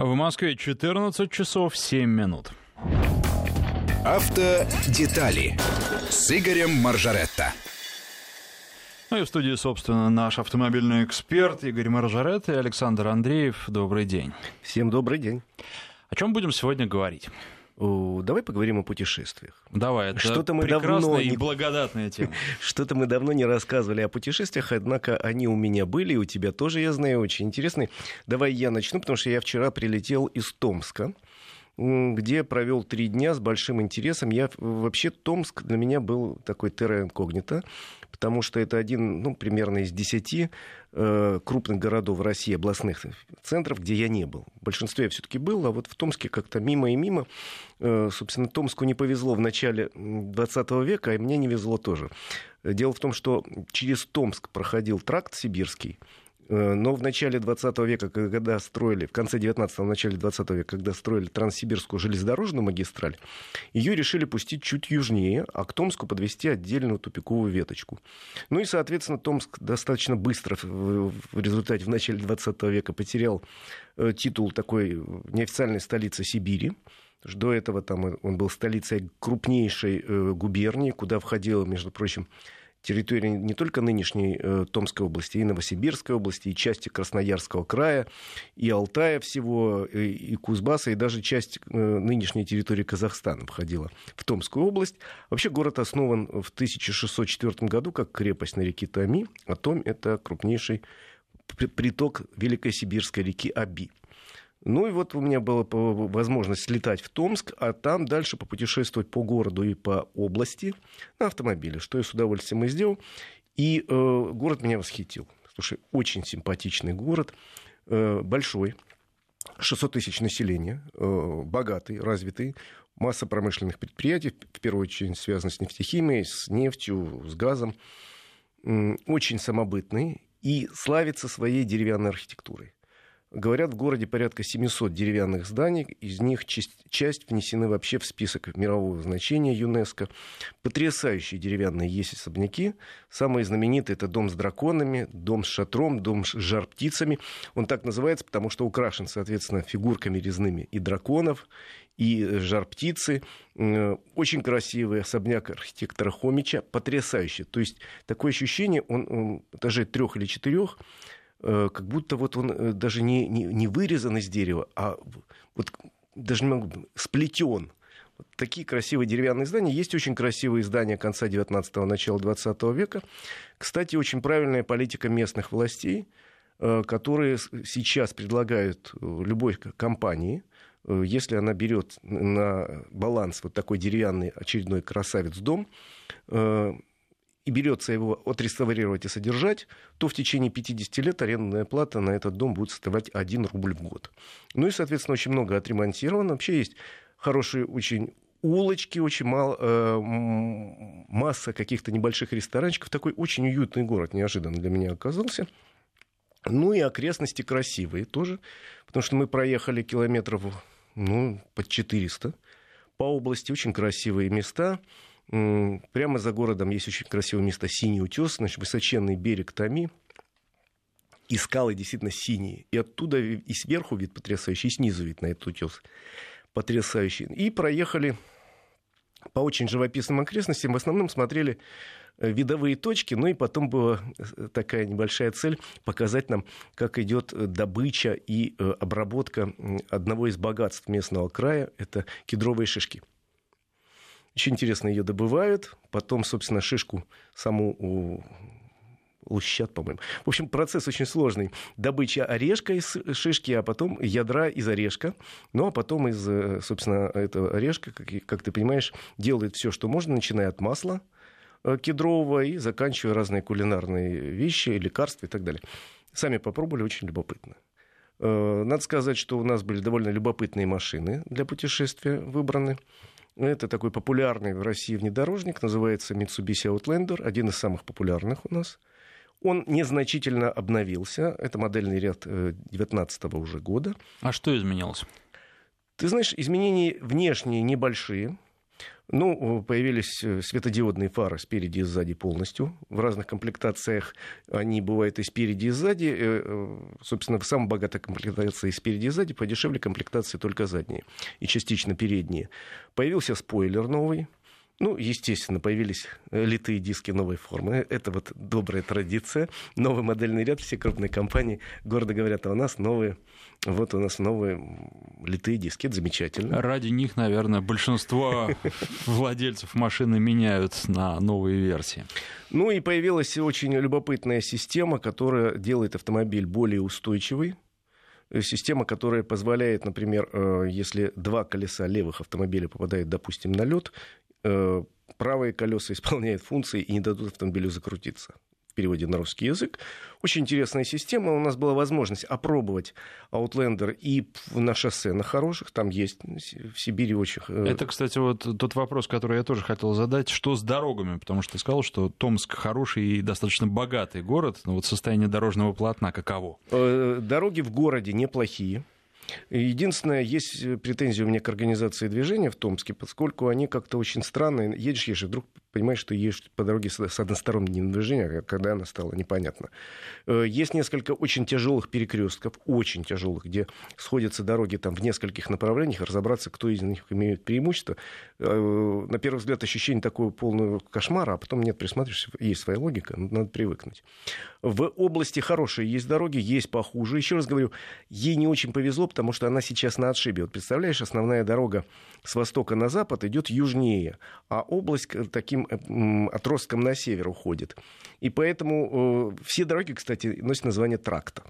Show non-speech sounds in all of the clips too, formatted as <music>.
В Москве 14 часов 7 минут. Автодетали с Игорем Маржаретто. Ну и в студии, собственно, наш автомобильный эксперт Игорь Маржаретто и Александр Андреев. Добрый день. Всем добрый день. О чем будем сегодня говорить? Давай поговорим о путешествиях. Давай, это Что-то мы давно и не- благодатная <laughs> тема. Что-то мы давно не рассказывали о путешествиях, однако они у меня были, и у тебя тоже, я знаю, очень интересные. Давай я начну, потому что я вчера прилетел из Томска, где провел три дня с большим интересом. Я вообще Томск для меня был такой терра инкогнито, потому что это один, ну, примерно из десяти э, крупных городов России, областных центров, где я не был. В большинстве я все-таки был, а вот в Томске как-то мимо и мимо. Э, собственно, Томску не повезло в начале 20 века, и мне не везло тоже. Дело в том, что через Томск проходил тракт сибирский, но в начале 20 века, когда строили, в конце 19-го, в начале 20 века, когда строили Транссибирскую железнодорожную магистраль, ее решили пустить чуть южнее, а к Томску подвести отдельную тупиковую веточку. Ну и, соответственно, Томск достаточно быстро в, результате в начале 20 века потерял э, титул такой неофициальной столицы Сибири. До этого там он был столицей крупнейшей э, губернии, куда входила, между прочим, территория не только нынешней э, Томской области, и Новосибирской области, и части Красноярского края, и Алтая всего, и, и Кузбасса, и даже часть э, нынешней территории Казахстана входила в Томскую область. Вообще город основан в 1604 году как крепость на реке Томи, а Том — это крупнейший при- приток Великой Сибирской реки Аби. Ну и вот у меня была возможность слетать в Томск, а там дальше попутешествовать по городу и по области на автомобиле, что я с удовольствием и сделал. И э, город меня восхитил. Слушай, очень симпатичный город, э, большой, 600 тысяч населения, э, богатый, развитый, масса промышленных предприятий, в первую очередь связано с нефтехимией, с нефтью, с газом, М, очень самобытный и славится своей деревянной архитектурой. Говорят, в городе порядка 700 деревянных зданий, из них часть, часть внесены вообще в список мирового значения ЮНЕСКо. Потрясающие деревянные есть особняки. Самые знаменитые это дом с драконами, дом с шатром, дом с жар-птицами. Он так называется, потому что украшен, соответственно, фигурками резными и драконов, и жар-птицы. Очень красивый особняк архитектора Хомича, потрясающий. То есть такое ощущение, он, он этажей трех или четырех, как будто вот он э, даже не, не, не вырезан из дерева, а вот даже не могу, сплетен. Вот такие красивые деревянные здания. Есть очень красивые здания конца 19-го, начала 20 века. Кстати, очень правильная политика местных властей, э, которые сейчас предлагают э, любой компании, э, если она берет на баланс вот такой деревянный очередной красавец-дом, э, и берется его отреставрировать и содержать, то в течение 50 лет арендная плата на этот дом будет составлять 1 рубль в год. Ну и, соответственно, очень много отремонтировано. Вообще есть хорошие очень улочки, очень мало, э, масса каких-то небольших ресторанчиков. Такой очень уютный город неожиданно для меня оказался. Ну и окрестности красивые тоже, потому что мы проехали километров ну, под 400 по области, очень красивые места. Прямо за городом есть очень красивое место Синий утес, значит, высоченный берег Томи. И скалы действительно синие. И оттуда и сверху вид потрясающий, и снизу вид на этот утес потрясающий. И проехали по очень живописным окрестностям. В основном смотрели э, видовые точки, ну и потом была э, такая небольшая цель показать нам, как идет э, добыча и обработка одного из богатств местного края, это кедровые шишки. Очень интересно ее добывают, потом, собственно, шишку саму лущат, по-моему. В общем, процесс очень сложный. Добыча орешка из шишки, а потом ядра из орешка. Ну, а потом из, э, собственно, этого орешка, как, как ты понимаешь, делают все, что можно, начиная от масла э, кедрового и заканчивая разные кулинарные вещи, лекарства и так далее. Сами попробовали, очень любопытно. Э, Надо сказать, что у нас были довольно любопытные машины для путешествия выбраны. Это такой популярный в России внедорожник, называется Mitsubishi Outlander, один из самых популярных у нас. Он незначительно обновился. Это модельный ряд 2019 уже года. А что изменилось? Ты знаешь, изменения внешние небольшие. Ну, появились э, светодиодные фары спереди и сзади полностью. В разных комплектациях они бывают и спереди, и сзади. Э, э, собственно, в самой богатой комплектации спереди, и сзади, подешевле комплектации только задние и частично передние. Появился спойлер новый, ну, естественно, появились литые диски новой формы. Это вот добрая традиция. Новый модельный ряд. Все крупные компании гордо говорят, а у нас новые, вот у нас новые литые диски. Это замечательно. Ради них, наверное, большинство <laughs> владельцев машины меняют на новые версии. Ну и появилась очень любопытная система, которая делает автомобиль более устойчивый система, которая позволяет, например, э, если два колеса левых автомобиля попадают, допустим, на лед, Э, правые колеса исполняют функции и не дадут автомобилю закрутиться в переводе на русский язык. Очень интересная система. У нас была возможность опробовать Outlander и на шоссе на хороших. Там есть в Сибири очень... Э, Это, кстати, вот тот вопрос, который я тоже хотел задать. Что с дорогами? Потому что ты сказал, что Томск хороший и достаточно богатый город. Но вот состояние дорожного полотна каково? Э, дороги в городе неплохие. Единственное, есть претензия у меня к организации движения в Томске, поскольку они как-то очень странные. Едешь, едешь, и вдруг понимаешь, что едешь по дороге с односторонним движением, а когда она стала, непонятно. Э, есть несколько очень тяжелых перекрестков, очень тяжелых, где сходятся дороги там в нескольких направлениях, разобраться, кто из них имеет преимущество. Э, на первый взгляд ощущение такого полного кошмара, а потом нет, присматриваешься, есть своя логика, надо привыкнуть. В области хорошие есть дороги, есть похуже. Еще раз говорю, ей не очень повезло, потому что она сейчас на отшибе. Вот представляешь, основная дорога с востока на запад идет южнее, а область таким э, отростком на север уходит. И поэтому э, все дороги, кстати, носят название тракта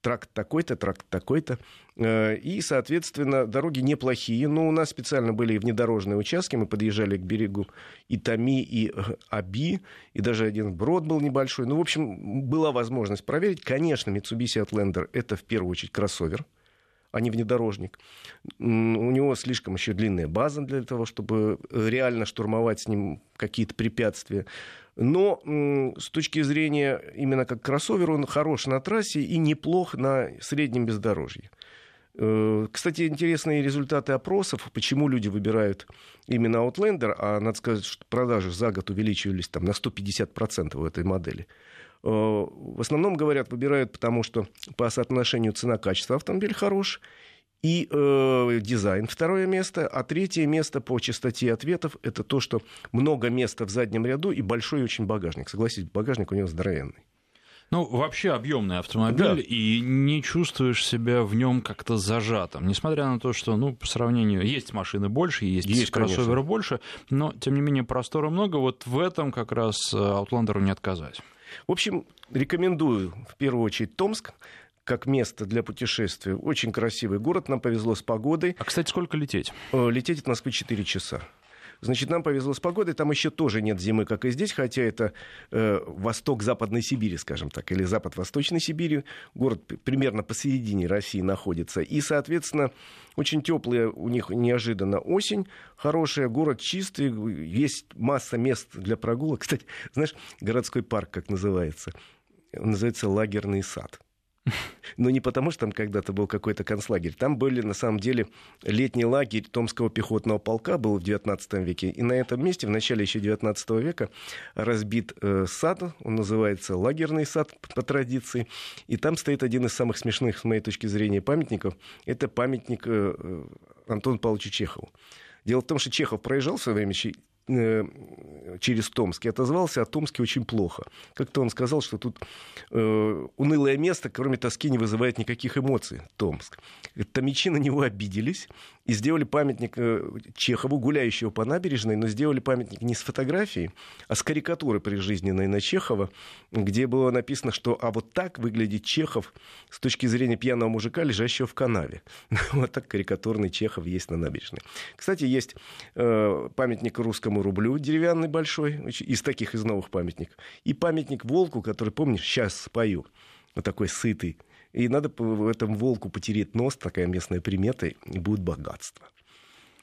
тракт такой-то, тракт такой-то. Э, и, соответственно, дороги неплохие. Но у нас специально были внедорожные участки. Мы подъезжали к берегу и Томи, и Аби, и даже один брод был небольшой. Ну, в общем, была возможность проверить. Конечно, Mitsubishi Outlander — это в первую очередь кроссовер а не внедорожник. У него слишком еще длинная база для того, чтобы реально штурмовать с ним какие-то препятствия. Но с точки зрения именно как кроссовер, он хорош на трассе и неплох на среднем бездорожье. Э, кстати, интересные результаты опросов, почему люди выбирают именно Outlander, а надо сказать, что продажи за год увеличивались там, на 150% у этой модели. Э, в основном, говорят, выбирают, потому что по соотношению цена-качество автомобиль хорош, и э, дизайн второе место, а третье место по частоте ответов это то, что много места в заднем ряду и большой очень багажник. Согласитесь, багажник у него здоровенный. Ну, вообще объемный автомобиль, да. и не чувствуешь себя в нем как-то зажатым. Несмотря на то, что, ну, по сравнению, есть машины больше, есть, есть кроссоверы больше, но, тем не менее, простора много. Вот в этом как раз Outlander не отказать. В общем, рекомендую в первую очередь Томск как место для путешествия. Очень красивый город, нам повезло с погодой. А, кстати, сколько лететь? Э, лететь от Москвы 4 часа. Значит, нам повезло с погодой, там еще тоже нет зимы, как и здесь, хотя это э, восток Западной Сибири, скажем так, или запад Восточной Сибири. Город примерно посередине России находится. И, соответственно, очень теплая у них неожиданно осень, хорошая, город чистый, есть масса мест для прогулок. <laughs> Кстати, знаешь, городской парк, как называется? Называется лагерный сад. <laughs> Но не потому, что там когда-то был какой-то концлагерь. Там были, на самом деле, летний лагерь Томского пехотного полка был в XIX веке. И на этом месте, в начале еще XIX века, разбит э, сад. Он называется лагерный сад по традиции. И там стоит один из самых смешных, с моей точки зрения, памятников. Это памятник э, э Антону Павловичу Чехову. Дело в том, что Чехов проезжал в свое время через Томск и отозвался о Томске очень плохо. Как-то он сказал, что тут э, унылое место, кроме тоски, не вызывает никаких эмоций. Томск. Томичи на него обиделись и сделали памятник э, Чехову, гуляющего по набережной, но сделали памятник не с фотографией, а с карикатурой прижизненной на Чехова, где было написано, что а вот так выглядит Чехов с точки зрения пьяного мужика, лежащего в канаве. <laughs> вот так карикатурный Чехов есть на набережной. Кстати, есть э, памятник русскому рублю, деревянный большой, из таких из новых памятников. И памятник волку, который, помнишь, сейчас спою, вот такой сытый, и надо в этом волку потереть нос, такая местная примета, и будет богатство.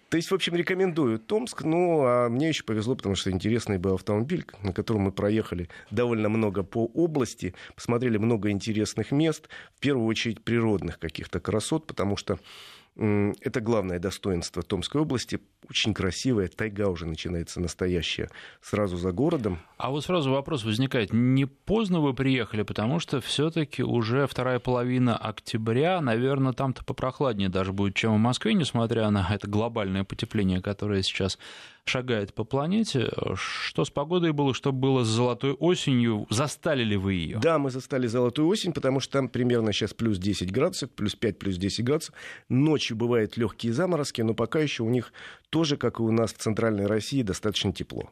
То есть, в общем, рекомендую Томск. Ну, а мне еще повезло, потому что интересный был автомобиль, на котором мы проехали довольно много по области, посмотрели много интересных мест, в первую очередь природных каких-то красот, потому что Это главное достоинство Томской области. Очень красивая тайга уже начинается настоящая сразу за городом. А вот сразу вопрос возникает, не поздно вы приехали, потому что все-таки уже вторая половина октября, наверное, там-то попрохладнее даже будет, чем в Москве, несмотря на это глобальное потепление, которое сейчас шагает по планете. Что с погодой было, что было с золотой осенью? Застали ли вы ее? Да, мы застали золотую осень, потому что там примерно сейчас плюс 10 градусов, плюс 5, плюс 10 градусов. Ночью бывают легкие заморозки, но пока еще у них тоже, как и у нас в центральной России, достаточно тепло.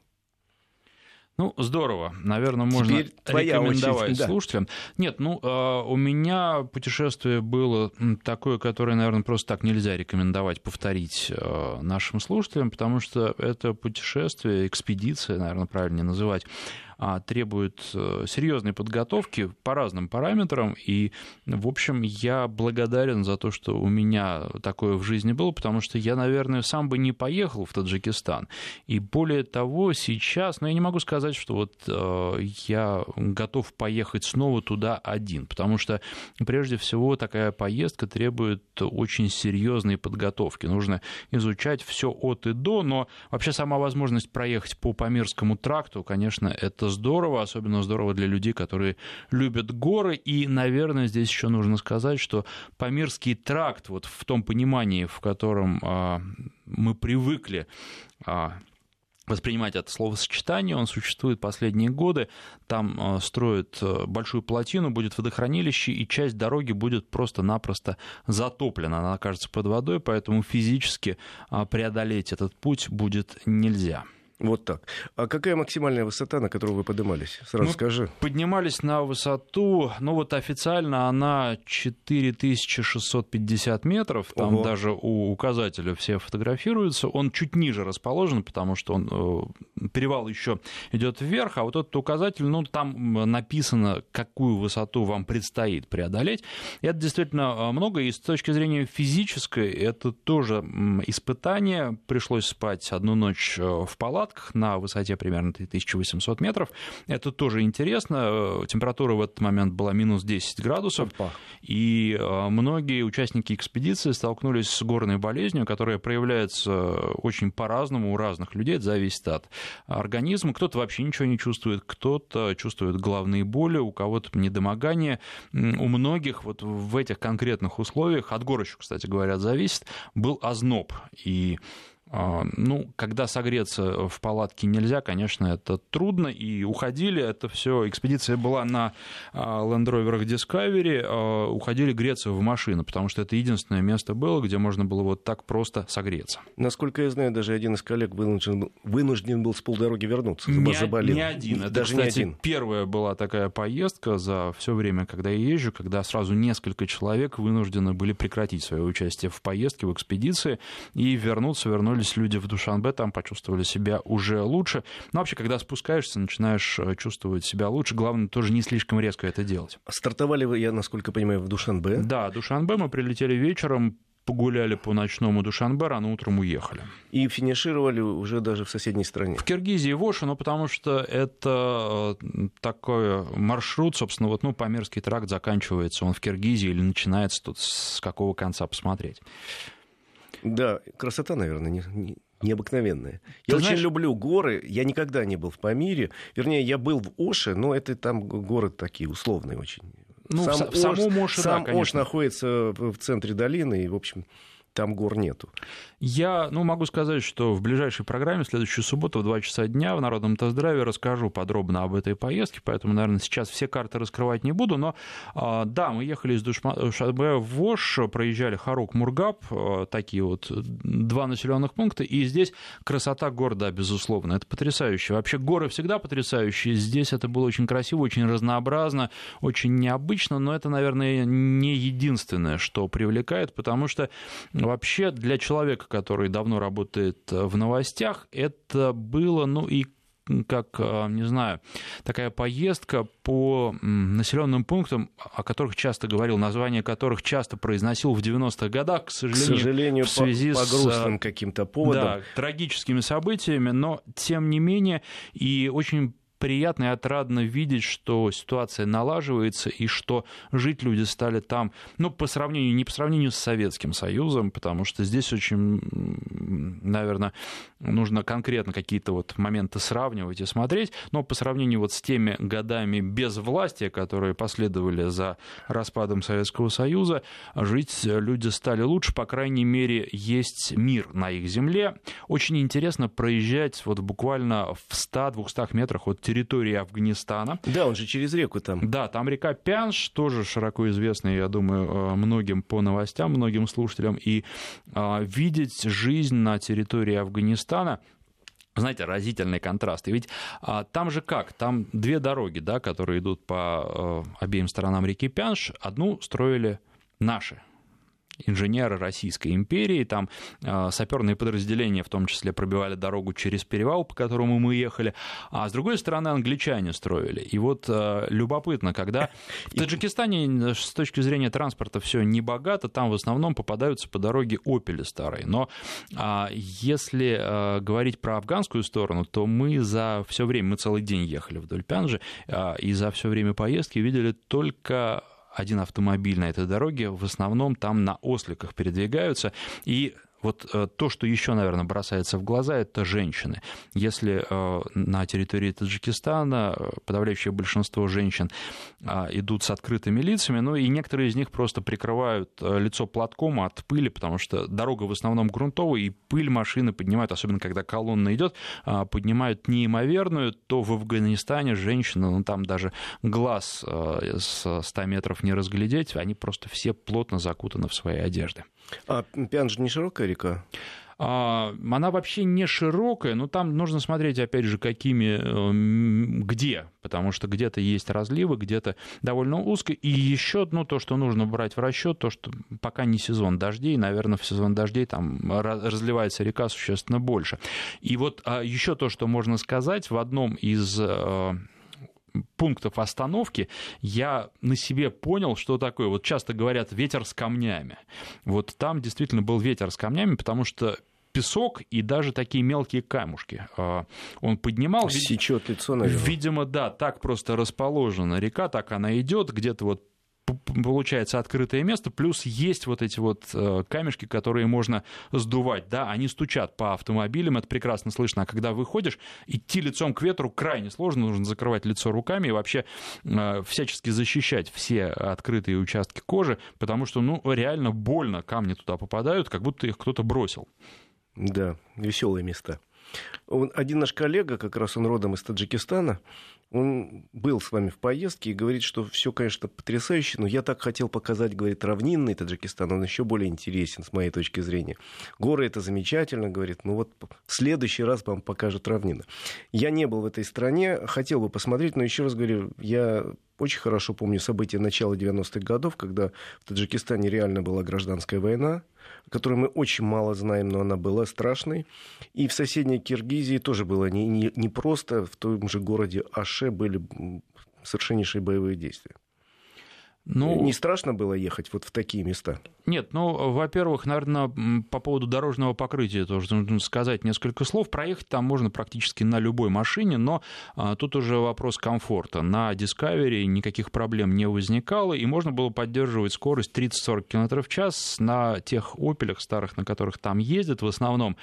Ну, здорово. Наверное, можно Теперь рекомендовать очередь, слушателям. Да. Нет, ну, а, у меня путешествие было такое, которое, наверное, просто так нельзя рекомендовать повторить а, нашим слушателям, потому что это путешествие, экспедиция, наверное, правильнее называть, требует э, серьезной подготовки по разным параметрам. И, в общем, я благодарен за то, что у меня такое в жизни было, потому что я, наверное, сам бы не поехал в Таджикистан. И более того, сейчас, но ну, я не могу сказать, что вот э, я готов поехать снова туда один, потому что, прежде всего, такая поездка требует очень серьезной подготовки. Нужно изучать все от и до, но вообще сама возможность проехать по Памирскому тракту, конечно, это здорово, особенно здорово для людей, которые любят горы. И, наверное, здесь еще нужно сказать, что Памирский тракт, вот в том понимании, в котором а, мы привыкли а, воспринимать это словосочетание, он существует последние годы, там а, строят большую плотину, будет водохранилище, и часть дороги будет просто-напросто затоплена, она окажется под водой, поэтому физически преодолеть этот путь будет нельзя. Вот так. А какая максимальная высота, на которую вы поднимались? Сразу Мы скажи. Поднимались на высоту, ну вот официально она 4650 метров, там Ого. даже у указателя все фотографируются. Он чуть ниже расположен, потому что он, э, перевал еще идет вверх, а вот этот указатель, ну там написано, какую высоту вам предстоит преодолеть. И это действительно э, много, и с точки зрения физической это тоже испытание. Пришлось спать одну ночь э, в палатке, палатках на высоте примерно 1800 метров. Это тоже интересно. Э, температура в этот момент была минус 10 градусов. Опа. И э, многие участники экспедиции столкнулись с горной болезнью, которая проявляется очень по-разному у разных людей. Это зависит от организма. Кто-то вообще ничего не чувствует, кто-то чувствует головные боли, у кого-то недомогание. У многих вот в этих конкретных условиях, от гор еще, кстати говоря, зависит, был озноб. И ну, когда согреться в палатке нельзя, конечно, это трудно, и уходили, это все, экспедиция была на а, Land Rover Discovery, а, уходили греться в машину, потому что это единственное место было, где можно было вот так просто согреться. Насколько я знаю, даже один из коллег вынужден, вынужден был с полдороги вернуться, не, заболел. Не один, это, даже кстати, не один. первая была такая поездка за все время, когда я езжу, когда сразу несколько человек вынуждены были прекратить свое участие в поездке, в экспедиции, и вернуться, вернулись вернулись люди в Душанбе, там почувствовали себя уже лучше. Но вообще, когда спускаешься, начинаешь э, чувствовать себя лучше. Главное, тоже не слишком резко это делать. Стартовали вы, я насколько понимаю, в Душанбе? Да, Душанбе мы прилетели вечером, погуляли по ночному Душанбе, рано утром уехали. И финишировали уже даже в соседней стране? В Киргизии, в Оше, ну, потому что это э, такой маршрут, собственно, вот, ну, Памирский тракт заканчивается, он в Киргизии или начинается тут с какого конца посмотреть. Да, красота, наверное, не, не, необыкновенная. Я Ты очень знаешь... люблю горы. Я никогда не был в Памире. Вернее, я был в Оше, но это там горы такие условные очень. Ну, сам в, Ош, самом Оше, сам да, конечно. Ош находится в центре долины, и, в общем, там гор нету. Я ну, могу сказать, что в ближайшей программе, в следующую субботу в 2 часа дня в Народном тест-драйве расскажу подробно об этой поездке, поэтому, наверное, сейчас все карты раскрывать не буду, но а, да, мы ехали из Душанбе в Вош, проезжали Харук, Мургаб, а, такие вот два населенных пункта, и здесь красота города, безусловно, это потрясающе. Вообще горы всегда потрясающие, здесь это было очень красиво, очень разнообразно, очень необычно, но это, наверное, не единственное, что привлекает, потому что вообще для человека, который давно работает э, в новостях, это было, ну и как, э, не знаю, такая поездка по населенным пунктам, о которых часто говорил, название которых часто произносил в 90-х годах, к сожалению, к сожалению в связи по, по грустным с, каким-то поводам. Да, трагическими событиями, но тем не менее и очень приятно и отрадно видеть, что ситуация налаживается и что жить люди стали там, ну, по сравнению, не по сравнению с Советским Союзом, потому что здесь очень, наверное, нужно конкретно какие-то вот моменты сравнивать и смотреть, но по сравнению вот с теми годами без власти, которые последовали за распадом Советского Союза, жить люди стали лучше, по крайней мере, есть мир на их земле. Очень интересно проезжать вот буквально в 100-200 метрах от территории Афганистана. Да, он же через реку там. Да, там река Пянш, тоже широко известная, я думаю, э, многим по новостям, многим слушателям. И а, видеть жизнь на территории Афганистана знаете, разительный контраст. И ведь а, там же как? Там две дороги, да, которые идут по а, обеим сторонам реки Пянш. Одну строили наши инженеры Российской империи, там э, саперные подразделения в том числе пробивали дорогу через перевал, по которому мы ехали, а с другой стороны англичане строили. И вот э, любопытно, когда <laughs> в Таджикистане с точки зрения транспорта все не богато, там в основном попадаются по дороге опели старые. Но э, если э, говорить про афганскую сторону, то мы за все время, мы целый день ехали вдоль Пянжи, э, и за все время поездки видели только один автомобиль на этой дороге, в основном там на осликах передвигаются, и вот э, то, что еще, наверное, бросается в глаза, это женщины. Если э, на территории Таджикистана э, подавляющее большинство женщин а, идут с открытыми лицами, ну и некоторые из них просто прикрывают лицо платком от пыли, потому что дорога в основном грунтовая, и пыль машины поднимают, особенно когда колонна идет, а, поднимают неимоверную, то в Афганистане женщины, ну там даже глаз с 100 метров не разглядеть, они просто все плотно закутаны в свои одежды. А Пянж не широкая река? А, она вообще не широкая, но там нужно смотреть, опять же, какими, эм, где, потому что где-то есть разливы, где-то довольно узко. И еще ну, то, что нужно брать в расчет, то, что пока не сезон дождей, наверное, в сезон дождей там разливается река существенно больше. И вот а, еще то, что можно сказать, в одном из э, пунктов остановки я на себе понял, что такое. Вот часто говорят ветер с камнями. Вот там действительно был ветер с камнями, потому что песок и даже такие мелкие камушки. А, он поднимал. Сечет лицо, наверное. Видимо, да, так просто расположена река, так она идет, где-то вот получается открытое место, плюс есть вот эти вот э, камешки, которые можно сдувать, да, они стучат по автомобилям, это прекрасно слышно, а когда выходишь, идти лицом к ветру крайне сложно, нужно закрывать лицо руками и вообще э, всячески защищать все открытые участки кожи, потому что, ну, реально больно камни туда попадают, как будто их кто-то бросил. Да, веселые места. Один наш коллега, как раз он родом из Таджикистана, он был с вами в поездке и говорит, что все, конечно, потрясающе, но я так хотел показать, говорит, равнинный Таджикистан, он еще более интересен, с моей точки зрения. Горы это замечательно, говорит, ну вот в следующий раз вам покажут равнины. Я не был в этой стране, хотел бы посмотреть, но еще раз говорю, я очень хорошо помню события начала 90-х годов, когда в Таджикистане реально была гражданская война, о которой мы очень мало знаем, но она была страшной. И в соседней Киргизии тоже было не, не, не просто, в том же городе Аше были совершеннейшие боевые действия. Ну, не страшно было ехать вот в такие места? Нет, ну, во-первых, наверное, по поводу дорожного покрытия тоже нужно сказать несколько слов. Проехать там можно практически на любой машине, но а, тут уже вопрос комфорта. На Discovery никаких проблем не возникало, и можно было поддерживать скорость 30-40 км в час на тех опелях старых, на которых там ездят. В основном,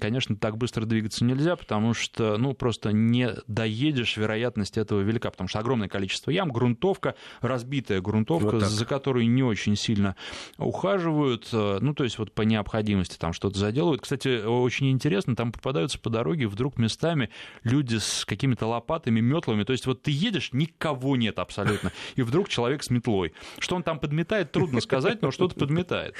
конечно, так быстро двигаться нельзя, потому что, ну, просто не доедешь, вероятность этого велика, потому что огромное количество ям, грунтовка, разбитая грунтовка, грунтовка, вот за которой не очень сильно ухаживают, э, ну, то есть вот по необходимости там что-то заделывают. Кстати, очень интересно, там попадаются по дороге вдруг местами люди с какими-то лопатами, метлами, то есть вот ты едешь, никого нет абсолютно, и вдруг человек с метлой. Что он там подметает, трудно сказать, но что-то подметает.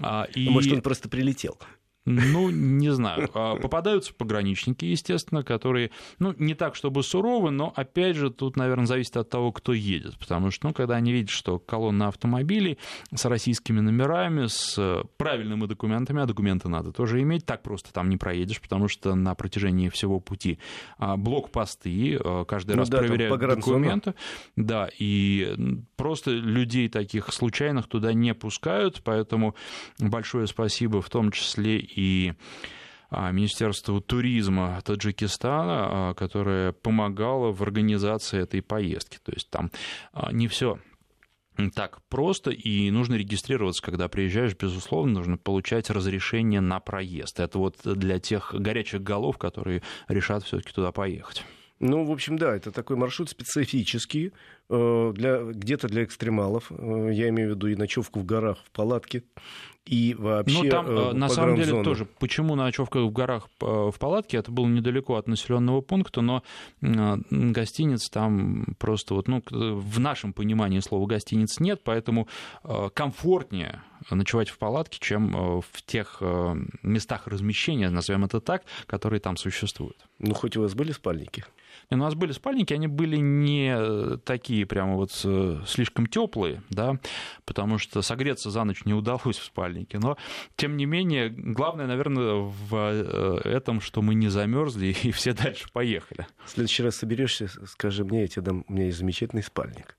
А, и... Может, он просто прилетел. Ну, не знаю. А, попадаются пограничники, естественно, которые, ну, не так, чтобы суровы, но, опять же, тут, наверное, зависит от того, кто едет. Потому что, ну, когда они видят, что колонна автомобилей с российскими номерами, с правильными документами, а документы надо тоже иметь, так просто там не проедешь, потому что на протяжении всего пути а, блокпосты, а, каждый ну, раз да, проверяют документы. Да, и просто людей таких случайных туда не пускают, поэтому большое спасибо в том числе и Министерству туризма Таджикистана, которое помогало в организации этой поездки. То есть там не все так просто, и нужно регистрироваться, когда приезжаешь, безусловно, нужно получать разрешение на проезд. Это вот для тех горячих голов, которые решат все-таки туда поехать. Ну, в общем, да, это такой маршрут специфический, э, для, где-то для экстремалов. Э, я имею в виду и ночевку в горах, в палатке, и вообще Ну, там, э, на самом деле, тоже, почему ночевка в горах в палатке, это было недалеко от населенного пункта, но гостиниц там просто вот, ну, в нашем понимании слова гостиниц нет, поэтому комфортнее ночевать в палатке, чем в тех местах размещения, назовем это так, которые там существуют. Ну, хоть у вас были спальники? у нас были спальники, они были не такие прямо вот э, слишком теплые, да, потому что согреться за ночь не удалось в спальнике. Но, тем не менее, главное, наверное, в э, этом, что мы не замерзли и <laughs> все дальше поехали. В следующий раз соберешься, скажи мне, я тебе дам, у меня есть замечательный спальник.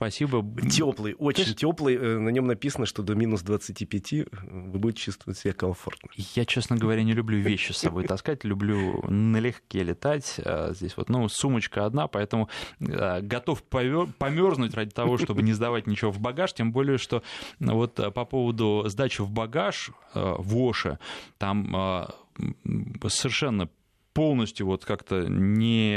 Спасибо. Теплый, очень Ты... теплый. Э, на нем написано, что до минус 25 э, вы будете чувствовать себя комфортно. Я, честно говоря, не люблю вещи с собой <laughs> таскать, люблю налегке летать. А здесь вот, ну, сумочка одна, поэтому э, готов померзнуть ради того, <laughs> чтобы не сдавать ничего в багаж, тем более, что вот по поводу сдачи в багаж в Оше, там совершенно полностью вот как-то не,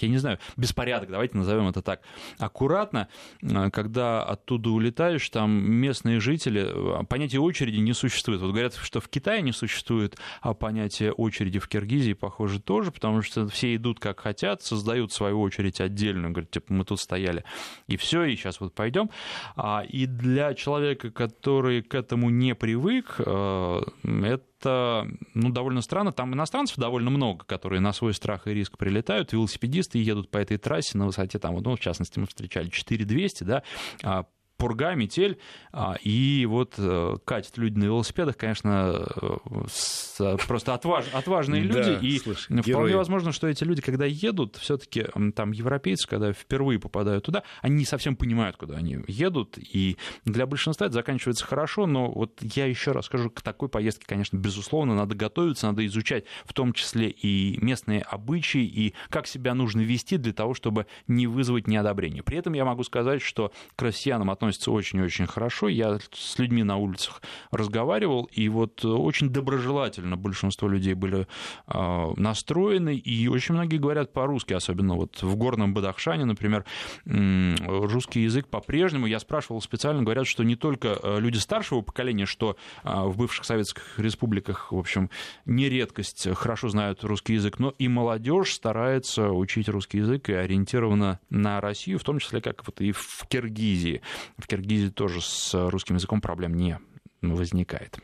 я не знаю, беспорядок, давайте назовем это так, аккуратно, э, когда оттуда улетаешь, там местные жители, э, понятие очереди не существует. Вот говорят, что в Китае не существует, а понятие очереди в Киргизии, похоже, тоже, потому что все идут как хотят, создают свою очередь отдельную, говорят, типа, мы тут стояли, и все, и сейчас вот пойдем. А, и для человека, который к этому не привык, э, это это ну, довольно странно. Там иностранцев довольно много, которые на свой страх и риск прилетают. Велосипедисты едут по этой трассе на высоте, там, ну, в частности, мы встречали 4200, да, а пурга, метель, а, и вот э, катят люди на велосипедах, конечно, э, просто отваж, отважные люди, и слушай, вполне герои. возможно, что эти люди, когда едут, все таки там европейцы, когда впервые попадают туда, они не совсем понимают, куда они едут, и для большинства это заканчивается хорошо, но вот я еще раз скажу, к такой поездке, конечно, безусловно, надо готовиться, надо изучать в том числе и местные обычаи, и как себя нужно вести для того, чтобы не вызвать неодобрение. При этом я могу сказать, что к россиянам относятся относятся очень-очень хорошо. Я с людьми на улицах разговаривал, и вот очень доброжелательно большинство людей были а, настроены, и очень многие говорят по-русски, особенно вот в горном Бадахшане, например, русский язык по-прежнему, я спрашивал специально, говорят, что не только а, люди старшего поколения, что а, в бывших советских республиках, в общем, не редкость, хорошо знают русский язык, но и молодежь старается учить русский язык и ориентирована на Россию, в том числе как вот и в Киргизии. В Киргизии тоже с русским языком проблем не возникает.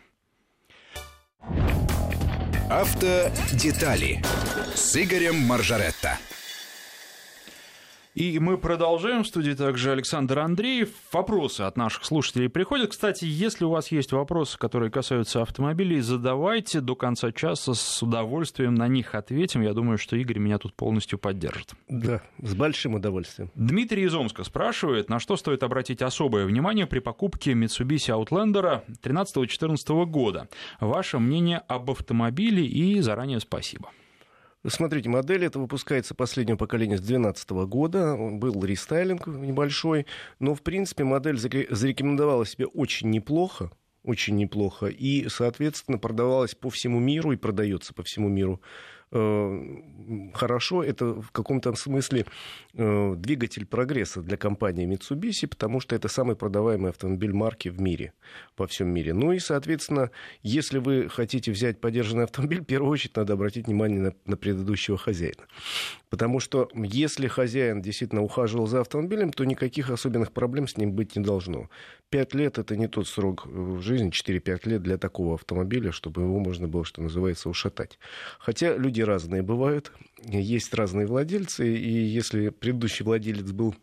Автодетали с Игорем Маржаретто. И мы продолжаем. В студии также Александр Андреев. Вопросы от наших слушателей приходят. Кстати, если у вас есть вопросы, которые касаются автомобилей, задавайте до конца часа. С удовольствием на них ответим. Я думаю, что Игорь меня тут полностью поддержит. Да, с большим удовольствием. Дмитрий из Омска спрашивает, на что стоит обратить особое внимание при покупке Mitsubishi Outlander 13-14 года. Ваше мнение об автомобиле и заранее спасибо. Смотрите, модель это выпускается последнего поколения с 2012 года. Был рестайлинг небольшой, но, в принципе, модель зарекомендовала себя очень неплохо очень неплохо. И, соответственно, продавалась по всему миру и продается по всему миру хорошо, это в каком-то смысле э, двигатель прогресса для компании Mitsubishi, потому что это самый продаваемый автомобиль марки в мире, во всем мире. Ну и, соответственно, если вы хотите взять подержанный автомобиль, в первую очередь надо обратить внимание на, на предыдущего хозяина. Потому что если хозяин действительно ухаживал за автомобилем, то никаких особенных проблем с ним быть не должно. Пять лет это не тот срок в жизни, 4-5 лет для такого автомобиля, чтобы его можно было, что называется, ушатать. Хотя люди люди разные бывают, есть разные владельцы, и если предыдущий владелец был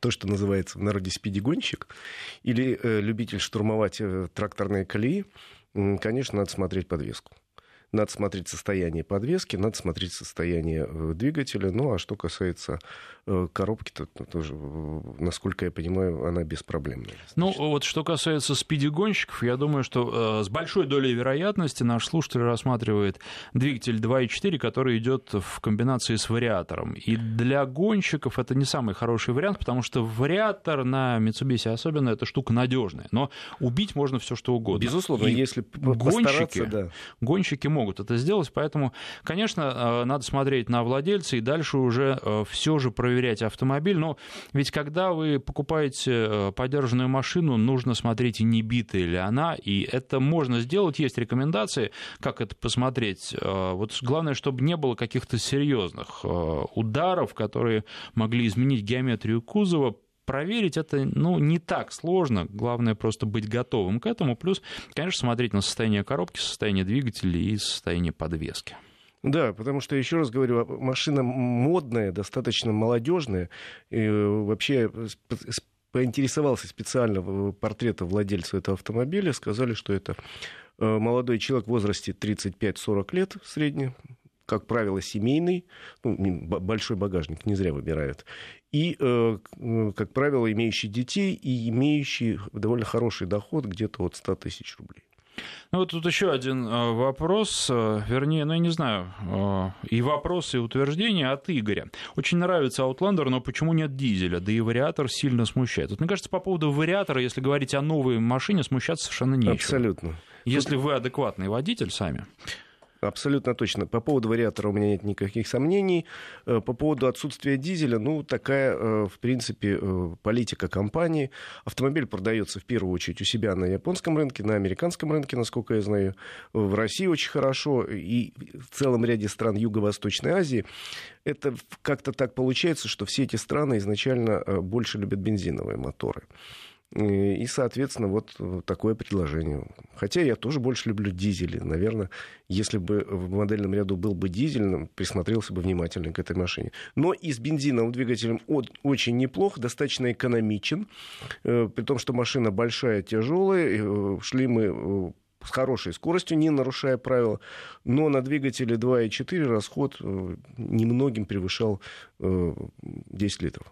то, что называется в народе спидигонщик, или э, любитель штурмовать э, тракторные колеи, э, конечно, надо смотреть подвеску. Надо смотреть состояние подвески, надо смотреть состояние э, двигателя. Ну, а что касается э, коробки, то, то тоже, насколько я понимаю, она беспроблемная. Ну, вот что касается спиди-гонщиков, я думаю, что э, с большой долей вероятности наш слушатель рассматривает двигатель 2.4, который идет в комбинации с вариатором. И для гонщиков это не самый хороший вариант, потому что вариатор на Mitsubishi особенно это штука надежная. Но убить можно все что угодно. Безусловно, И если гонщики, да. гонщики могут это сделать, поэтому, конечно, э, надо смотреть на владельца и дальше уже э, все же проверять автомобиль. Но ведь когда вы покупаете э, подержанную машину, нужно смотреть не битая ли она, и это можно сделать, есть рекомендации, как это посмотреть. Вот главное, чтобы не было каких-то серьезных ударов, которые могли изменить геометрию кузова, проверить это ну, не так сложно. Главное просто быть готовым к этому. Плюс, конечно, смотреть на состояние коробки, состояние двигателя и состояние подвески. Да, потому что, еще раз говорю, машина модная, достаточно молодежная. И вообще поинтересовался специально портрета владельца этого автомобиля. Сказали, что это э, молодой человек в возрасте 35-40 лет средний, как правило, семейный, ну, большой багажник не зря выбирают, и, э, как правило, имеющий детей и имеющий довольно хороший доход, где-то от 100 тысяч рублей. Ну вот тут еще один э, вопрос, э, вернее, ну я не знаю, и вопрос, и утверждение от Игоря. Очень нравится Outlander, но почему нет дизеля? Да и вариатор сильно смущает. Вот, мне кажется, по поводу вариатора, если говорить о новой машине, смущаться совершенно нечего. Абсолютно. Если вы адекватный водитель сами. Абсолютно точно. По поводу вариатора у меня нет никаких сомнений. Э, по поводу отсутствия дизеля, ну, такая, э, в принципе, э, политика компании. Автомобиль продается в первую очередь у себя на японском рынке, на американском рынке, насколько я знаю. В России очень хорошо и в целом ряде стран Юго-Восточной Азии. Это как-то так получается, что все эти страны изначально больше любят бензиновые моторы. И, соответственно, вот такое предложение. Хотя я тоже больше люблю дизели. Наверное, если бы в модельном ряду был бы дизель, присмотрелся бы внимательно к этой машине. Но и с бензиновым двигателем очень неплохо, достаточно экономичен. Э, при том, что машина большая, тяжелая. Э, шли мы э, с хорошей скоростью, не нарушая правила, но на двигателе 2.4 расход немногим превышал 10 литров.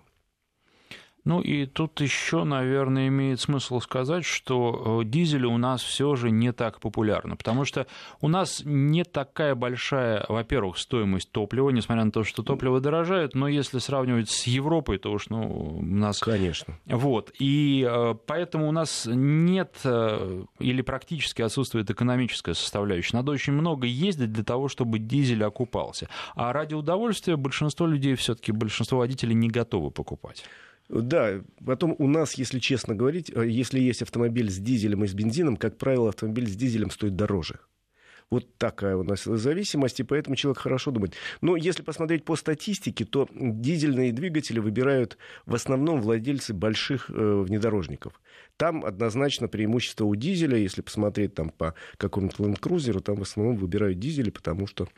Ну и тут еще, наверное, имеет смысл сказать, что э, дизели у нас все же не так популярны, потому что у нас не такая большая, во-первых, стоимость топлива, несмотря на то, что топливо дорожает, но если сравнивать с Европой, то уж ну, у нас... Конечно. Вот, и э, поэтому у нас нет э, или практически отсутствует экономическая составляющая. Надо очень много ездить для того, чтобы дизель окупался. А ради удовольствия большинство людей все-таки, большинство водителей не готовы покупать. Да, потом у нас, если честно говорить, э, если есть автомобиль с дизелем и с бензином, как правило, автомобиль с дизелем стоит дороже. Вот такая у нас зависимость, и поэтому человек хорошо думает. Но если посмотреть по статистике, то дизельные двигатели выбирают в основном владельцы больших э, внедорожников. Там однозначно преимущество у дизеля, если посмотреть там по какому-нибудь Land Cruiser, там в основном выбирают дизели, потому что,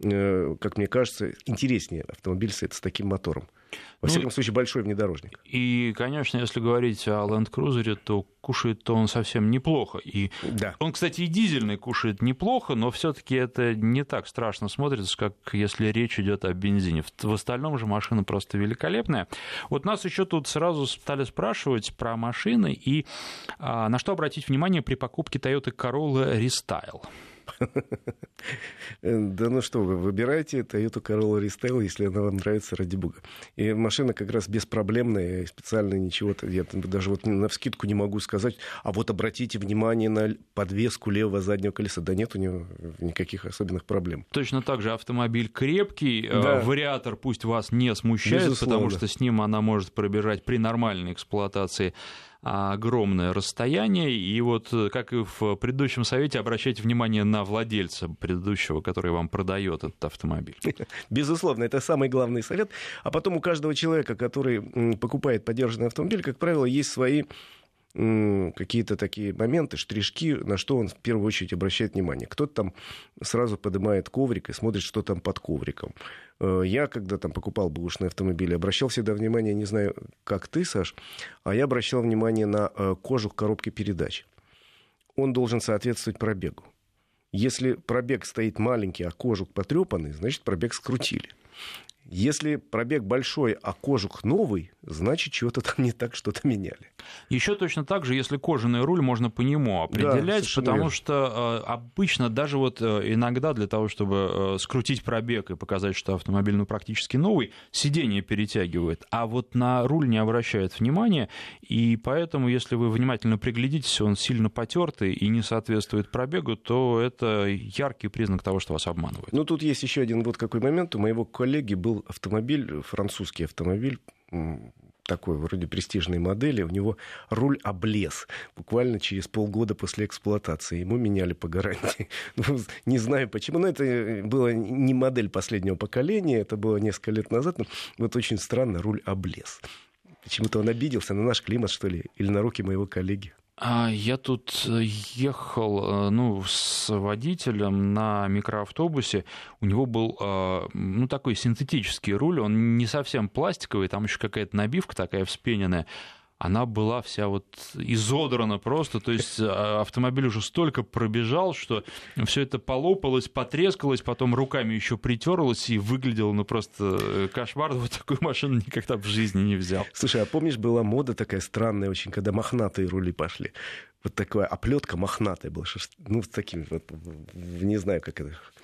как мне кажется, интереснее автомобиль с, с таким мотором. Во ну, всяком случае, большой внедорожник. И, конечно, если говорить о Land Cruiser, то кушает-то он совсем неплохо. И да. Он, кстати, и дизельный кушает неплохо, но все-таки это не так страшно смотрится, как если речь идет о бензине. В остальном же машина просто великолепная. Вот нас еще тут сразу стали спрашивать про машины и а, на что обратить внимание при покупке Toyota Corolla Restyle. <laughs> Да ну что вы, выбирайте Toyota Corolla Restyle, если она вам нравится, ради бога. И машина как раз беспроблемная, специально ничего, я даже вот на вскидку не могу сказать, а вот обратите внимание на подвеску левого заднего колеса. Да нет у него никаких особенных проблем. Точно так же автомобиль крепкий, э, да. вариатор пусть вас не смущает, Безусловно. потому что с ним она может пробежать при нормальной эксплуатации огромное расстояние. И вот, э, как и в предыдущем совете, обращайте внимание на владельца предыдущего, который вам продает этот автомобиль. <laughs> Безусловно, это самый главный совет. А потом у каждого человека, который покупает подержанный автомобиль, как правило, есть свои какие-то такие моменты, штришки, на что он в первую очередь обращает внимание. Кто-то там сразу поднимает коврик и смотрит, что там под ковриком. Э, я, когда там покупал бэушные автомобили, обращал всегда внимание, не знаю, как ты, Саш, а я обращал внимание на э, кожух коробки передач. Он должен соответствовать пробегу. Если пробег стоит маленький, а кожух потрепанный, значит пробег скрутили. Если пробег большой, а кожух новый, значит, чего-то там не так, что-то меняли. Еще точно так же, если кожаный руль, можно по нему определять, да, потому верно. что э, обычно даже вот э, иногда для того, чтобы э, скрутить пробег и показать, что автомобиль ну, практически новый, сиденье перетягивает, а вот на руль не обращает внимания, и поэтому, если вы внимательно приглядитесь, он сильно потертый и не соответствует пробегу, то это яркий признак того, что вас обманывают. Ну, тут есть еще один вот какой момент. У моего коллеги был автомобиль, французский автомобиль, такой вроде престижной модели, у него руль облез буквально через полгода после эксплуатации. Ему меняли по гарантии. <laughs> Ну, не знаю почему, но это была не модель последнего поколения, это было несколько лет назад. Но вот очень странно, руль облез. Почему-то он обиделся на наш климат, что ли, или на руки моего коллеги. А я тут э, ехал э, ну, с водителем на микроавтобусе. У него был э, ну, такой синтетический руль, он не совсем пластиковый, там еще какая-то набивка такая вспененная она была вся вот изодрана просто, то есть а, автомобиль уже столько пробежал, что все это полопалось, потрескалось, потом руками еще притерлось и выглядело ну просто э, кошмар. Вот такую машину никогда в жизни не взял. Слушай, а помнишь, была мода такая странная очень, когда мохнатые рули пошли? Вот такая оплетка мохнатая была, ну, с таким вот, не знаю, как это, Э,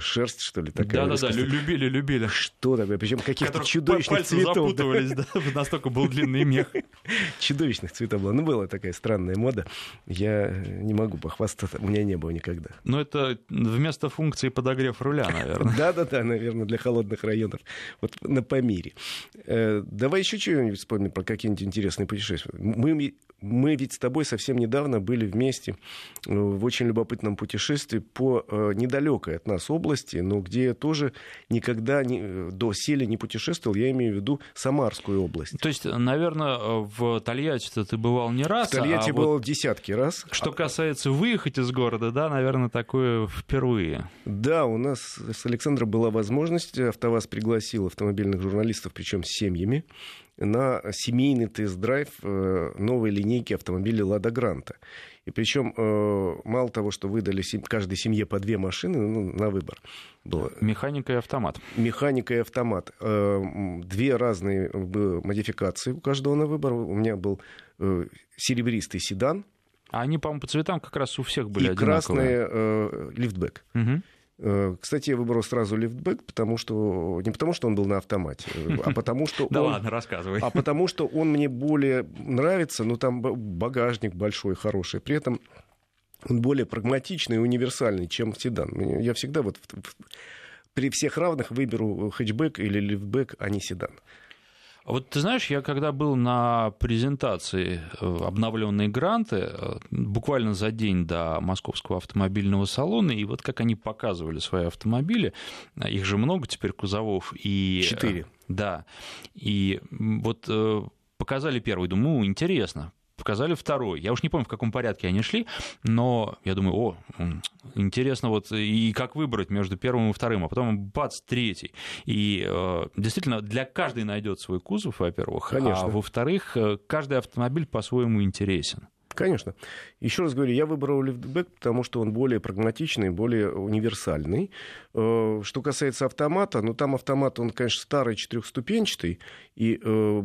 шерсть, что ли, такая. Да-да-да, любили, любили. Что такое? Причем каких-то чудовищных цветов. запутывались, да, <laughs> настолько был длинный мех. <laughs> Чудовищных цветов было. Ну, была такая странная мода. Я не могу похвастаться, у меня не было никогда. Но это вместо функции подогрев руля, наверное. <laughs> Да-да-да, наверное, для холодных районов. Вот на Памире. Э, давай еще что-нибудь вспомним про какие-нибудь интересные путешествия. Мы, мы ведь с тобой совсем недавно были вместе э, в очень любопытном путешествии по недалекой от нас области, но где я тоже никогда не, до сели не путешествовал, я имею в виду Самарскую область. То есть, наверное, в Тольятти ты бывал не раз. В Тольятти а был вот десятки раз. Что касается выехать из города, да, наверное, такое впервые. Да, у нас с Александром была возможность, АвтоВАЗ пригласил автомобильных журналистов, причем с семьями, на семейный тест-драйв э, новой линейки автомобилей «Лада Гранта». И причем э, мало того, что выдали каждой семье по две машины ну, на выбор. Было. Механика и автомат. Механика и автомат. Э, две разные модификации у каждого на выбор. У меня был э, серебристый седан. А они, по-моему, по цветам как раз у всех были и одинаковые. красный лифтбэк. Угу. Э, кстати, я выбрал сразу лифтбэк, потому что не потому, что он был на автомате, а потому что да ладно, рассказывай. А потому что он мне более нравится, но там багажник большой, хороший. При этом он более прагматичный и универсальный, чем седан. Я всегда вот при всех равных выберу хэтчбэк или лифтбэк, а не седан. Вот ты знаешь, я когда был на презентации э, обновленной гранты, э, буквально за день до московского автомобильного салона, и вот как они показывали свои автомобили, э, их же много теперь кузовов. И, Четыре. Да. И вот показали первый, думаю, интересно, показали второй. Я уж не помню, в каком порядке они шли, но я думаю, о, интересно вот и как выбрать между первым и вторым, а потом бац, третий. И э, действительно, для каждой найдет свой кузов, во-первых, а Конечно. а во-вторых, э, каждый автомобиль по-своему интересен. Конечно. Еще раз говорю, я выбрал лифтбэк, потому что он более прагматичный, более универсальный. Э, что касается автомата, ну там автомат, он, конечно, старый, четырехступенчатый, и э,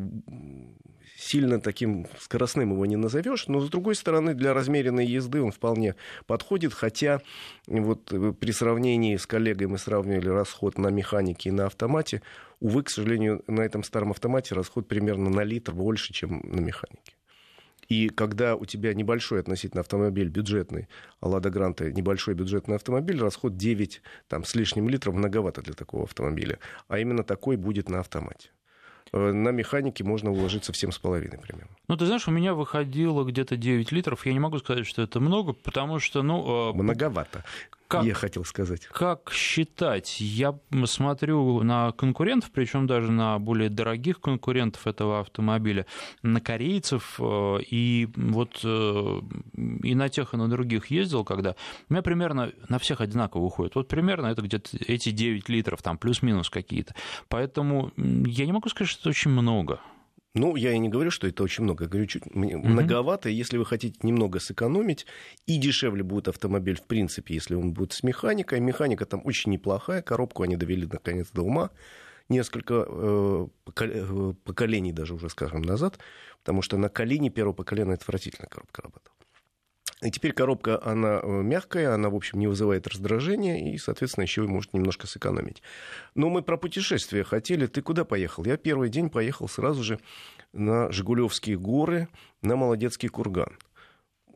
сильно таким скоростным его не назовешь, но с другой стороны для размеренной езды он вполне подходит, хотя вот э, при сравнении с коллегой мы сравнивали расход на механике и на автомате, увы, к сожалению, на этом старом автомате расход примерно на литр больше, чем на механике. И когда у тебя небольшой относительно автомобиль бюджетный, а Лада Гранта небольшой бюджетный автомобиль, расход 9 там, с лишним литров многовато для такого автомобиля. А именно такой будет на автомате. Э, на механике можно уложиться в 7,5 примерно. Ну, ты знаешь, у меня выходило где-то 9 литров. Я не могу сказать, что это много, потому что, ну... Э, Многовато как, я хотел сказать. Как считать? Я смотрю на конкурентов, причем даже на более дорогих конкурентов этого автомобиля, на корейцев, э, и вот и на тех, и на других ездил, когда у меня примерно на всех одинаково уходит. Вот примерно это где-то эти 9 литров, там плюс-минус какие-то. Поэтому я не могу сказать, это очень много. Ну, я и не говорю, что это очень много. Я говорю, чуть mm-hmm. многовато. Если вы хотите немного сэкономить, и дешевле будет автомобиль, в принципе, если он будет с механикой. Механика там очень неплохая. Коробку они довели, наконец, до ума. Несколько э, э поколений даже уже, скажем, назад. Потому что на Калине первого поколения отвратительная коробка работала. И теперь коробка, она э, мягкая, она, в общем, не вызывает раздражения, и, соответственно, еще и может немножко сэкономить. Но мы про путешествия хотели. Ты куда поехал? Я первый день поехал сразу же на Жигулевские горы, на Молодецкий курган.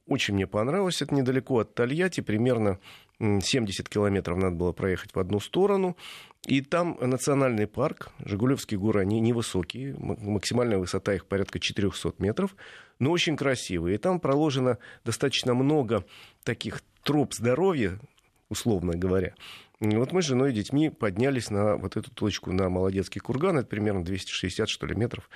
Очень мне понравилось. Это недалеко от Тольятти, примерно 70 километров надо было проехать в одну сторону. И там национальный парк, Жигулевские горы, они невысокие, максимальная высота их порядка 400 метров, но очень красивые. И там проложено достаточно много таких троп здоровья, условно говоря. И вот мы с женой и детьми поднялись на вот эту точку, на Молодецкий курган, это примерно 260, что ли, метров.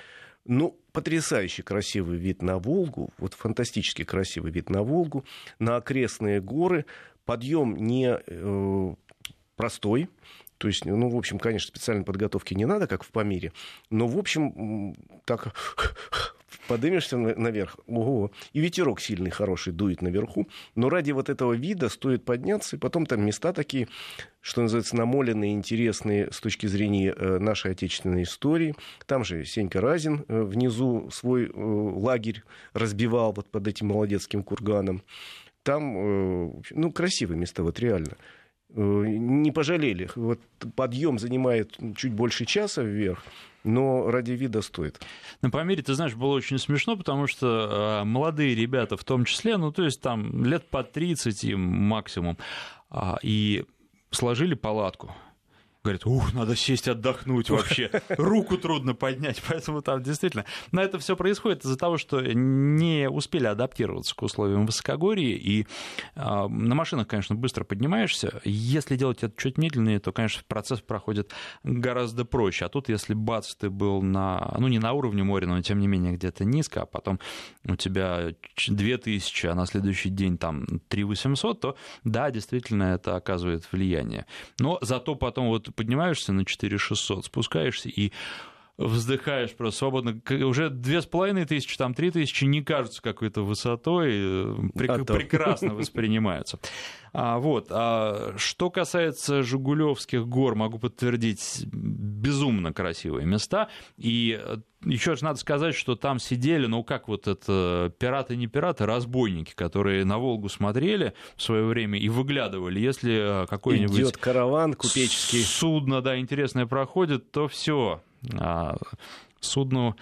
Ну, потрясающий красивый вид на Волгу, вот фантастически красивый вид на Волгу, на окрестные горы. Подъем не э, простой, то есть, ну, в общем, конечно, специальной подготовки не надо, как в Памире. Но, в общем, так подымешься наверх, ого, и ветерок сильный, хороший дует наверху. Но ради вот этого вида стоит подняться, и потом там места такие, что называется, намоленные, интересные с точки зрения э, нашей отечественной истории. Там же Сенька Разин э, внизу свой э, лагерь разбивал вот под этим молодецким курганом. Там, ну, красивые места, вот реально. Не пожалели. Вот подъем занимает чуть больше часа вверх, но ради вида стоит. На Памире, ты знаешь, было очень смешно, потому что э, молодые ребята в том числе, ну, то есть там лет по 30 им максимум, э, и сложили палатку говорит, ух, надо сесть отдохнуть вообще, руку трудно поднять, <laughs> поэтому там действительно. Но это все происходит из-за того, что не успели адаптироваться к условиям высокогорья, и э, на машинах, конечно, быстро поднимаешься. Если делать это чуть медленнее, то, конечно, процесс проходит гораздо проще. А тут, если бац, ты был на, ну, не на уровне моря, но тем не менее где-то низко, а потом у тебя 2000, а на следующий день там 3800, то да, действительно, это оказывает влияние. Но зато потом вот поднимаешься на 4600, спускаешься и вздыхаешь просто свободно. Уже две с половиной тысячи, там три тысячи не кажутся какой-то высотой, э, прек- а прекрасно воспринимаются. А, вот. А, что касается Жигулевских гор, могу подтвердить, безумно красивые места. И э, еще же надо сказать, что там сидели, ну как вот это, пираты не пираты, разбойники, которые на Волгу смотрели в свое время и выглядывали. Если э, какой-нибудь... Идет караван купеческий. Судно, да, интересное проходит, то все судну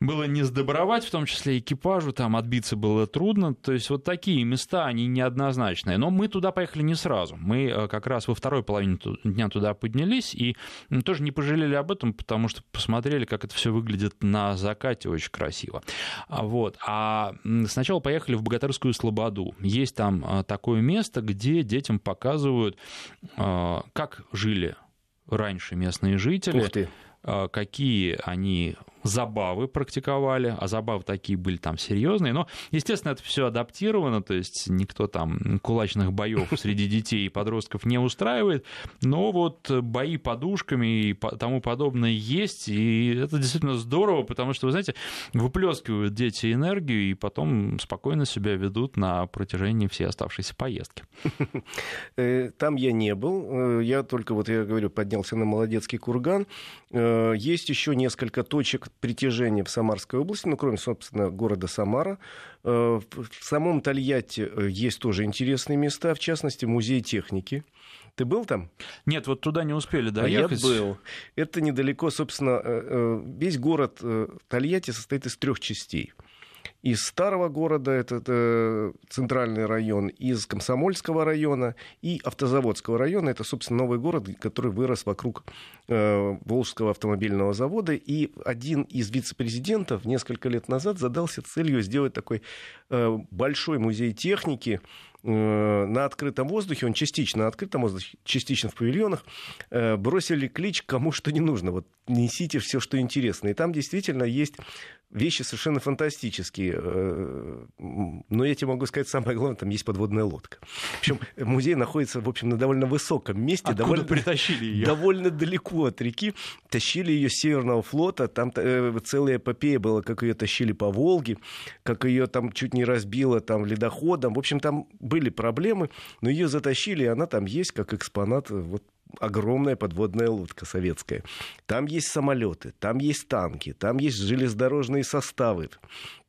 было не сдобровать, в том числе экипажу, там отбиться было трудно. То есть вот такие места, они неоднозначные. Но мы туда поехали не сразу. Мы э, как раз во второй половине дня туда поднялись и тоже не пожалели об этом, потому что посмотрели, как это все выглядит на закате, очень красиво. А вот. А сначала поехали в Богатырскую Слободу. Есть там такое место, где детям показывают, как жили раньше местные жители. Ух ты какие они забавы практиковали, а забавы такие были там серьезные, но, естественно, это все адаптировано, то есть никто там кулачных боев среди детей и подростков не устраивает, но вот бои подушками и тому подобное есть, и это действительно здорово, потому что, вы знаете, выплескивают дети энергию и потом спокойно себя ведут на протяжении всей оставшейся поездки. <laughs> Э, там я не был, э, я только, вот я говорю, поднялся на Молодецкий курган, есть еще несколько точек притяжения в Самарской области, ну, кроме, собственно, города Самара. Э, в самом Тольятти э, есть тоже интересные места, в частности, музей техники. Ты был там? Нет, вот туда не успели доехать. А я был. Это недалеко, собственно, э, весь город Тольятти состоит из трех частей из старого города, это, это центральный район, из Комсомольского района и Автозаводского района. Это, собственно, новый город, который вырос вокруг э, Волжского автомобильного завода. И один из вице-президентов несколько лет назад задался целью сделать такой э, большой музей техники, Э, на открытом воздухе, он частично на открытом воздухе, частично в павильонах, э, бросили клич кому что не нужно. Вот несите все, что интересно. И там действительно есть вещи совершенно фантастические. Э, но я тебе могу сказать, самое главное, там есть подводная лодка. Причем музей находится, в общем, на довольно высоком месте. Откуда довольно, притащили ее? Довольно далеко от реки. Тащили ее с Северного флота. Там э, целая эпопея была, как ее тащили по Волге, как ее там чуть не разбило там ледоходом. В общем, там были проблемы, но ее затащили, и она там есть как экспонат вот огромная подводная лодка советская. Там есть самолеты, там есть танки, там есть железнодорожные составы,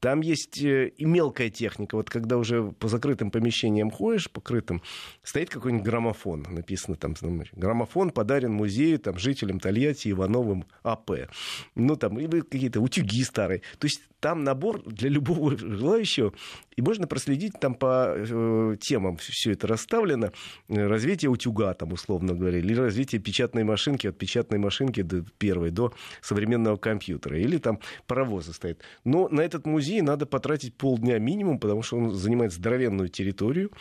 там есть э, и мелкая техника. Вот когда уже по закрытым помещениям ходишь, покрытым, стоит какой-нибудь граммофон, написано там, граммофон подарен музею там, жителям Тольятти Ивановым АП. Ну, там, и какие-то утюги старые. То есть там набор для любого желающего, и можно проследить там по э, темам все это расставлено. Развитие утюга, там, условно говоря, или развитие печатной машинки, от печатной машинки до первой, до современного компьютера. Или там паровозы стоят. Но на этот музей надо потратить полдня минимум, потому что он занимает здоровенную территорию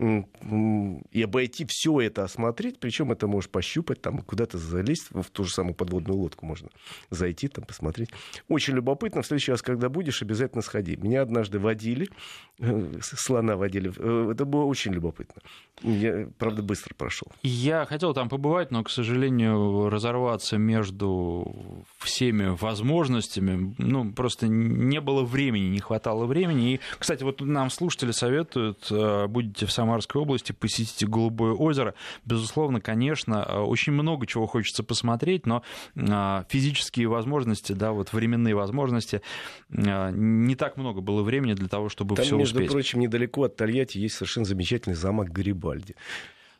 и обойти все это, осмотреть, причем это можешь пощупать, там куда-то залезть, в ту же самую подводную лодку можно зайти, там посмотреть. Очень любопытно, в следующий раз, когда будешь, обязательно сходи. Меня однажды водили, э, слона водили, э, это было очень любопытно. Я, правда, быстро прошел. Я хотел там побывать, но, к сожалению, разорваться между всеми возможностями, ну, просто не было времени, не хватало времени. И, кстати, вот нам слушатели советуют, э, будете в самом Самарской области, посетите Голубое озеро. Безусловно, конечно, э, очень много чего хочется посмотреть, но э, физические возможности, да, вот временные возможности, э, не так много было времени для того, чтобы Там, все между успеть. прочим, недалеко от Тольятти есть совершенно замечательный замок Гарибальди.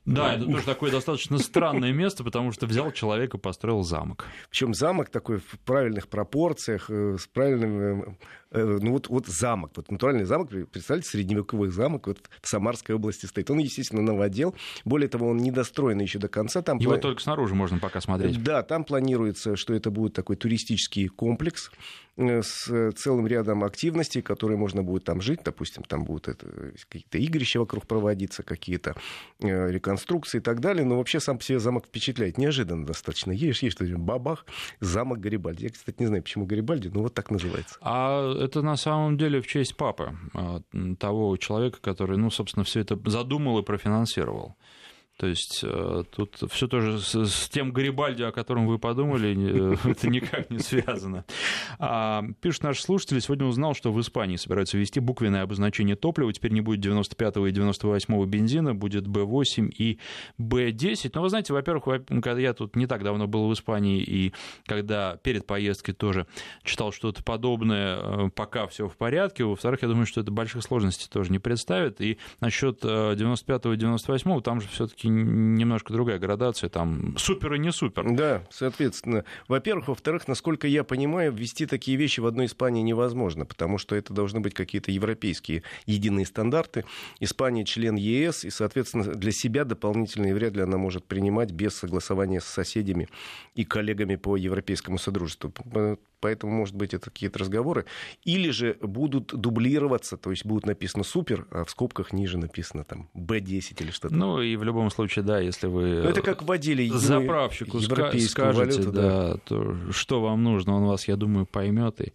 Да, это тоже такое достаточно странное место, потому что взял человека и построил замок. Причем замок такой в правильных пропорциях, с правильным Э, ну вот, вот замок, вот натуральный замок, представьте, средневековый замок вот в Самарской области стоит. Он, естественно, новодел. Более того, он недостроен еще до конца. Там Его пла... только снаружи можно пока смотреть. Да, там планируется, что это будет такой туристический комплекс э, с целым рядом активностей, которые можно будет там жить. Допустим, там будут какие-то игрища вокруг проводиться, какие-то э, реконструкции и так далее. Но вообще сам по себе замок впечатляет. Неожиданно достаточно. Едешь, едешь, бабах, замок Гарибальди. Я, кстати, не знаю, почему Гарибальди, но вот так называется. А это на самом деле в честь папы, а, того человека, который, ну, собственно, все это задумал и профинансировал. То есть э, тут все тоже с, с тем Гарибальди, о котором вы подумали, э, <laughs> это никак не связано. А, пишут наши слушатели, сегодня узнал, что в Испании собираются ввести буквенное обозначение топлива. Теперь не будет 95-го и 98-го бензина, будет B8 и B10. Но вы знаете, во-первых, когда я тут не так давно был в Испании, и когда перед поездкой тоже читал что-то подобное, э, пока все в порядке. Во-вторых, я думаю, что это больших сложностей тоже не представит. И насчет 95-го и 98-го, там же все-таки немножко другая градация, там супер и не супер. Да, соответственно. Во-первых, во-вторых, насколько я понимаю, ввести такие вещи в одной Испании невозможно, потому что это должны быть какие-то европейские единые стандарты. Испания член ЕС, и, соответственно, для себя дополнительные вряд ли она может принимать без согласования с соседями и коллегами по Европейскому Содружеству. Поэтому, может быть, это какие-то разговоры. Или же будут дублироваться, то есть будет написано «супер», а в скобках ниже написано там «Б10» или что-то. Ну, и в любом случае, да, если вы... Ну, это как вводили заправщику скажете, валюту, да, да, то что вам нужно, он вас, я думаю, поймет и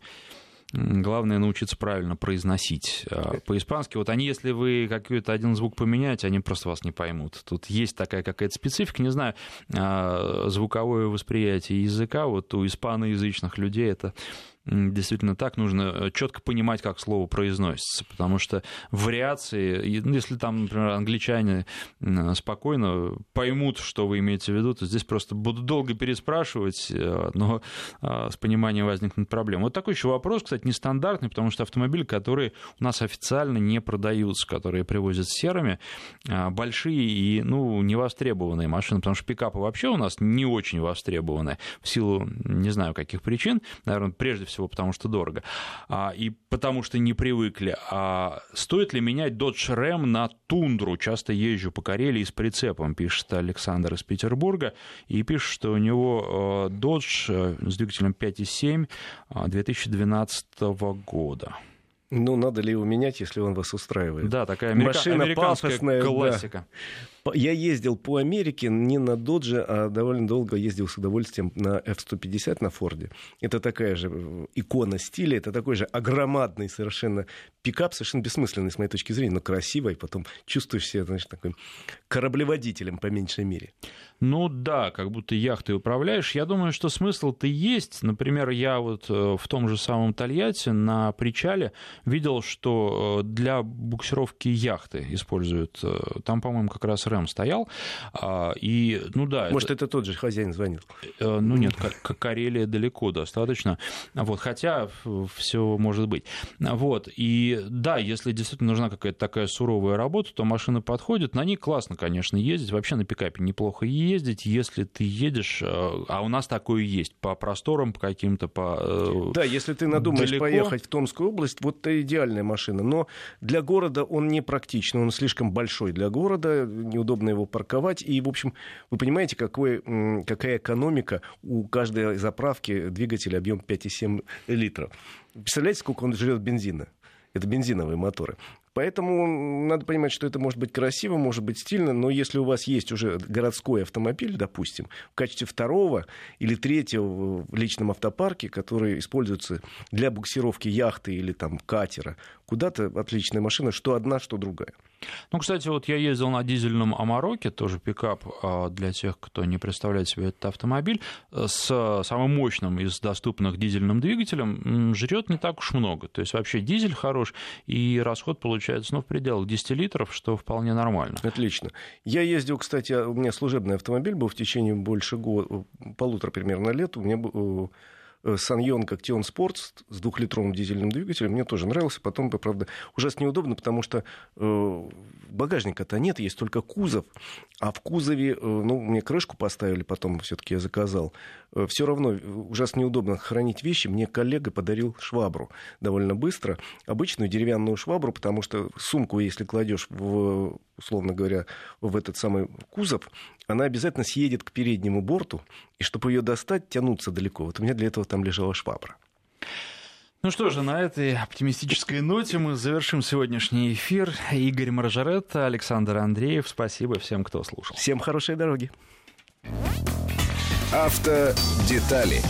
Главное научиться правильно произносить а, по-испански. Вот они, если вы какой-то один звук поменяете, они просто вас не поймут. Тут есть такая какая-то специфика, не знаю, а, звуковое восприятие языка вот у испаноязычных людей это действительно так, нужно э, четко понимать, как слово произносится, потому что вариации, ну, если там, например, англичане спокойно поймут, что вы имеете в виду, то здесь просто будут долго переспрашивать, э, но с пониманием возникнут проблемы. Вот такой еще вопрос, кстати, нестандартный, потому что автомобили, которые у нас официально не продаются, которые привозят серыми, большие и, ну, невостребованные машины, потому что пикапы вообще у нас не очень востребованы в силу, не знаю, каких причин, наверное, прежде всего всего потому, что дорого, а, и потому что не привыкли. А стоит ли менять Dodge Ram на тундру? Часто езжу по Карелии с прицепом, пишет Александр из Петербурга, и пишет, что у него э, Dodge э, с двигателем 5.7 2012 года. Ну, надо ли его менять, если он вас устраивает? Да, такая америка... Машина американская пафосная, классика. Да. Я ездил по Америке не на Додже, а довольно долго ездил с удовольствием на F-150 на Форде. Это такая же э, икона стиля, это такой же огромадный совершенно пикап, совершенно бессмысленный с моей точки зрения, но красивый, потом чувствуешь себя, значит, таким кораблеводителем по меньшей мере. Ну да, как будто яхтой управляешь. Я думаю, что смысл-то есть. Например, я вот э, в том же самом Тольятти на причале видел, что э, для буксировки яхты используют. Там, по-моему, как раз РЭМ стоял. А, и, ну да. Может, это, это тот же хозяин звонил? Ну нет, Карелия далеко достаточно. Вот, хотя все может быть. Вот. И да, если действительно нужна какая-то такая суровая работа, то машина подходит. На ней классно, конечно, ездить. Вообще на пикапе неплохо ездить если ты едешь, э, а у нас такое есть, по просторам, по каким-то, по э, Да, если ты надумаешь далеко. поехать в Томскую область, вот это идеальная машина. Но для города он не практичный, он слишком большой для города, неудобно его парковать. И, в общем, вы понимаете, какой, какая экономика у каждой заправки двигателя объем 5,7 литров. Представляете, сколько он жрет бензина? Это бензиновые моторы. Поэтому надо понимать, что это может быть красиво, может быть стильно, но если у вас есть уже городской автомобиль, допустим, в качестве второго или третьего в личном автопарке, который используется для буксировки яхты или там катера, куда-то отличная машина, что одна, что другая. Ну, кстати, вот я ездил на дизельном Амароке, тоже пикап а, для тех, кто не представляет себе этот автомобиль, с самым мощным из доступных дизельным двигателем, жрет не так уж много. То есть вообще дизель хорош, и расход получается ну, в пределах 10 литров, что вполне нормально. Отлично. Я ездил, кстати, у меня служебный автомобиль был в течение больше года, полутора примерно лет. У меня был Саньон Коктион Спорт с двухлитровым дизельным двигателем мне тоже нравился. Потом, правда, ужасно неудобно, потому что э, багажника-то нет, есть только кузов. А в кузове, э, ну, мне крышку поставили, потом все-таки я заказал. Э, Все равно ужасно неудобно хранить вещи. Мне коллега подарил швабру довольно быстро. Обычную деревянную швабру, потому что сумку, если кладешь в, условно говоря, в этот самый кузов, она обязательно съедет к переднему борту, и чтобы ее достать, тянуться далеко. Вот у меня для этого там лежала швабра. Ну что же, на этой оптимистической ноте мы завершим сегодняшний эфир. Игорь Маржаретта, Александр Андреев. Спасибо всем, кто слушал. Всем хорошей дороги. Автодетали